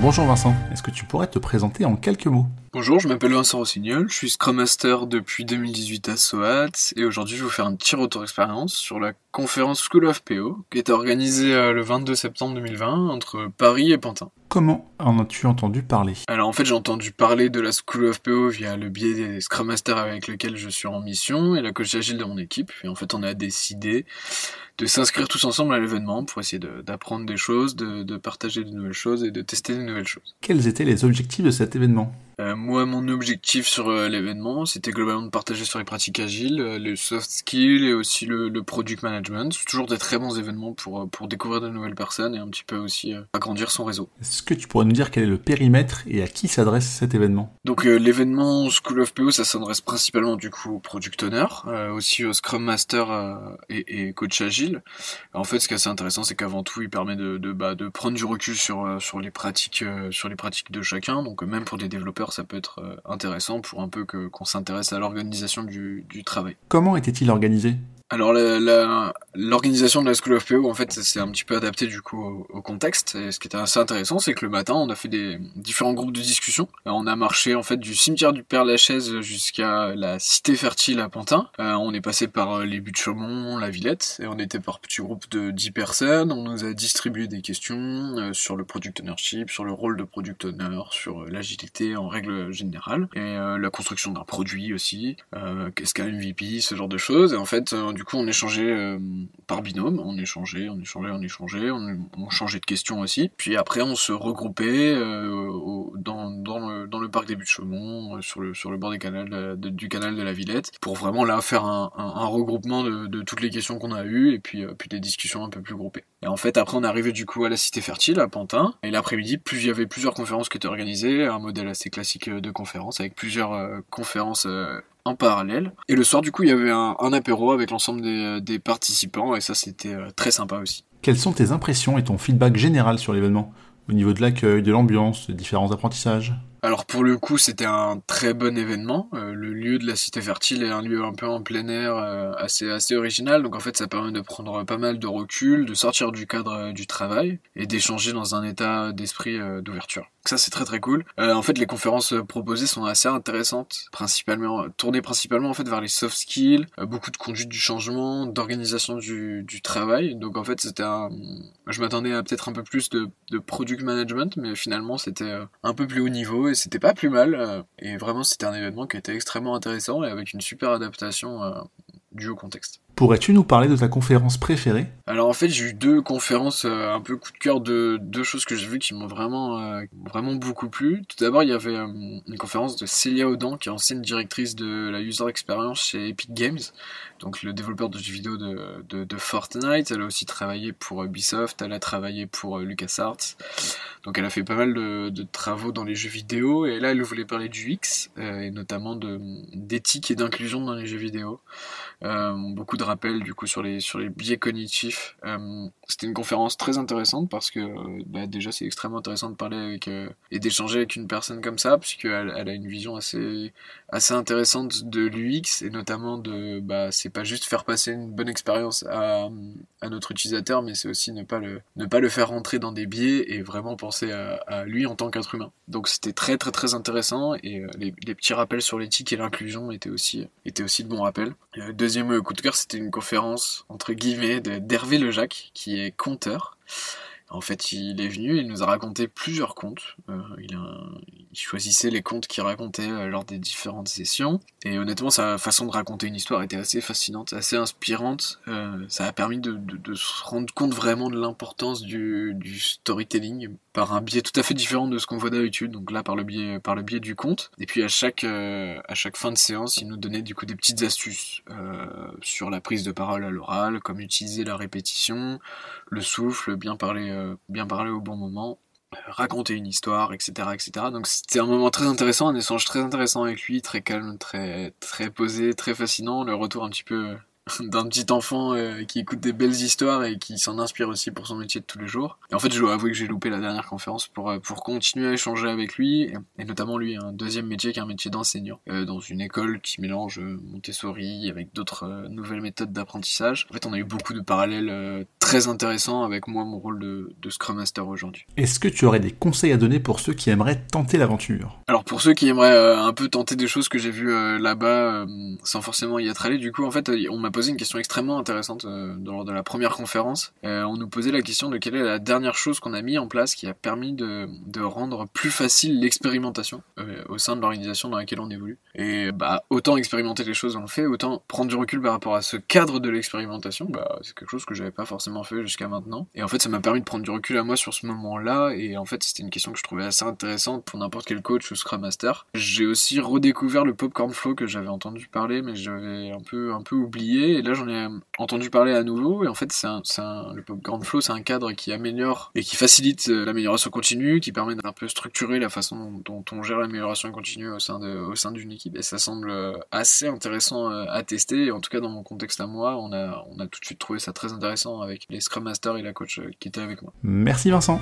Bonjour Vincent, est-ce que tu pourrais te présenter en quelques mots? Bonjour, je m'appelle Vincent Rossignol, je suis Scrum Master depuis 2018 à SOAT et aujourd'hui je vais vous faire un petit retour d'expérience sur la conférence School of PO qui était organisée euh, le 22 septembre 2020 entre Paris et Pantin. Comment en as-tu entendu parler? Alors en fait j'ai entendu parler de la School of PO via le biais des Scrum Masters avec lesquels je suis en mission et la coach agile de mon équipe et en fait on a décidé de s'inscrire tous ensemble à l'événement pour essayer d'apprendre des choses, de, de partager de nouvelles choses et de tester de nouvelles choses. Quels étaient les objectifs de cet événement? Euh, moi, mon objectif sur euh, l'événement, c'était globalement de partager sur les pratiques agiles, euh, les soft skills et aussi le, le product management. C'est toujours des très bons événements pour, pour découvrir de nouvelles personnes et un petit peu aussi agrandir son réseau. Est-ce que tu pourrais nous dire quel est le périmètre et à qui s'adresse cet événement? Donc l'événement School of PO, ça s'adresse principalement du coup aux product owners, aussi aux Scrum Master et, et, coach agile. En fait, ce qui est assez intéressant, c'est qu'avant tout, il permet de, de, bah, de prendre du recul sur, sur les pratiques sur les pratiques de chacun. Donc même pour des développeurs ça peut être euh, intéressant pour un peu qu'on s'intéresse à l'organisation du travail. Comment était-il organisé? Alors l'organisation de la School of PO, en fait, c'est un petit peu adapté du coup au, contexte. Et ce qui était assez intéressant, c'est que le matin, on a fait des différents groupes de discussion. Euh, on a marché en fait du cimetière du Père Lachaise jusqu'à la cité fertile à Pantin. Euh, on est passé par euh, les buts de Chaumont, la Villette, et on était par petits groupes de 10 personnes. On nous a distribué des questions sur le product ownership, sur le rôle de product owner, sur l'agilité en règle générale, et la construction d'un produit aussi. Qu'est-ce qu'un MVP, ce genre de choses. Et en fait du coup, on échangeait euh, par binôme, on échangeait, on échangeait, on échangeait, on, changeait de questions aussi. Puis après, on se regroupait euh, dans, le, parc des Buttes-Chaumont, euh, sur le, sur le bord du canal de la Villette, pour vraiment là faire un, regroupement de, toutes les questions qu'on a eues et puis, des discussions un peu plus groupées. Et en fait, après, on est arrivé du coup à la Cité Fertile, à Pantin, et l'après-midi, il y avait plusieurs conférences qui étaient organisées, un modèle assez classique de conférence, avec plusieurs conférences parallèle. Et le soir, du coup, il y avait un, apéro avec l'ensemble des, des, participants, et ça, c'était euh, très sympa aussi. Quelles sont tes impressions et ton feedback général sur l'événement? Au niveau de l'accueil, de l'ambiance, des différents apprentissages? Alors pour le coup, c'était un très bon événement. Euh, le lieu de la Cité Fertile est un lieu un peu en plein air, euh, assez assez original. Donc en fait, ça permet de prendre pas mal de recul, de sortir du cadre du travail et d'échanger dans un état d'esprit d'ouverture. Ça, c'est très très cool. Euh, en fait, les conférences proposées sont assez intéressantes, principalement tournées principalement en fait vers les soft skills, euh, beaucoup de conduite du changement, d'organisation du, du travail. Donc en fait, c'était un... je m'attendais à peut-être un peu plus de, de product management, mais finalement, c'était euh, un peu plus haut niveau c'était pas plus mal. et vraiment, c'était un événement qui était extrêmement intéressant et avec une super adaptation due au contexte. Pourrais-tu nous parler de ta conférence préférée? Alors en fait j'ai eu deux conférences euh, un peu coup de cœur de deux choses que j'ai vues qui m'ont vraiment euh, vraiment beaucoup plu. Tout d'abord il y avait euh, une conférence de Célia Audan qui est ancienne directrice de la user experience chez Epic Games, donc le développeur de jeux vidéo de, de, de Fortnite. Elle a aussi travaillé pour Ubisoft, elle a travaillé pour LucasArts. Donc elle a fait pas mal de, travaux dans les jeux vidéo et là elle voulait parler du X et notamment d'éthique et d'inclusion dans les jeux vidéo. Beaucoup de rappel du coup sur les sur les biais cognitifs. Euh, c'était une conférence très intéressante parce que bah, déjà c'est extrêmement intéressant de parler euh, et d'échanger avec une personne comme ça puisqu'elle elle a une vision assez assez intéressante de l'UX et notamment de bah c'est pas juste faire passer une bonne expérience à, à notre utilisateur mais c'est aussi ne pas le ne pas le faire rentrer dans des biais et vraiment penser à, lui en tant qu'être humain. Donc c'était très très très intéressant et euh, les, les, petits rappels sur l'éthique et l'inclusion étaient aussi étaient aussi de bons rappels. Deuxième coup de cœur c'était une conférence entre guillemets d'Hervé Lejac qui est conteur en fait, il est venu, il nous a raconté plusieurs contes. Euh, il, choisissait les contes qu'il racontait euh, lors des différentes sessions. Et honnêtement, sa façon de raconter une histoire était assez fascinante, assez inspirante. Euh, ça a permis de, se rendre compte vraiment de l'importance du, storytelling par un biais tout à fait différent de ce qu'on voit d'habitude. Donc là, par le biais, par le du conte. Et puis à chaque, à chaque fin de séance, il nous donnait du coup des petites astuces sur la prise de parole à l'oral, comme utiliser la répétition, le souffle, bien parler euh, bien parler au bon moment, euh, raconter une histoire, etc., etc. Donc c'était un moment très intéressant, un échange très intéressant avec lui, très calme, très très posé, très fascinant. Le retour un petit peu d'un petit enfant euh, qui écoute des belles histoires et qui s'en inspire aussi pour son métier de tous les jours. Et en fait, je dois avouer que j'ai loupé la dernière conférence pour, euh, continuer à échanger avec lui, et, notamment lui, un deuxième métier qui est un métier d'enseignant, euh, dans une école qui mélange Montessori avec d'autres nouvelles méthodes d'apprentissage. En fait, on a eu beaucoup de parallèles très intéressant avec moi mon rôle de, de Scrum Master aujourd'hui. Est-ce que tu aurais des conseils à donner pour ceux qui aimeraient tenter l'aventure? Alors pour ceux qui aimeraient euh, un peu tenter des choses que j'ai vues euh, là-bas euh, sans forcément y être allé, du coup en fait on m'a posé une question extrêmement intéressante lors de la première conférence. on nous posait la question de quelle est la dernière chose qu'on a mis en place qui a permis de, de rendre plus facile l'expérimentation au sein de l'organisation dans laquelle on évolue. Et bah autant expérimenter les choses on le fait, autant prendre du recul par rapport à ce cadre de l'expérimentation, bah c'est quelque chose que j'avais pas forcément fait jusqu'à maintenant. Et en fait ça m'a permis de prendre du recul à moi sur ce moment-là. Et en fait c'était une question que je trouvais assez intéressante pour n'importe quel coach ou Scrum Master. J'ai aussi redécouvert le Popcorn Flow que j'avais entendu parler mais j'avais un peu, un peu oublié. Et là j'en ai entendu parler à nouveau. Et en fait c'est un, le Popcorn Flow c'est un cadre qui améliore et qui facilite euh, l'amélioration continue, qui permet d'un peu structurer la façon dont on gère l'amélioration continue au sein au sein d'une équipe. Et ça semble euh, assez intéressant euh, à tester. Et en tout cas dans mon contexte à moi on a, on a tout de suite trouvé ça très intéressant avec les Scrum Masters et la coach qui était avec moi. Merci Vincent.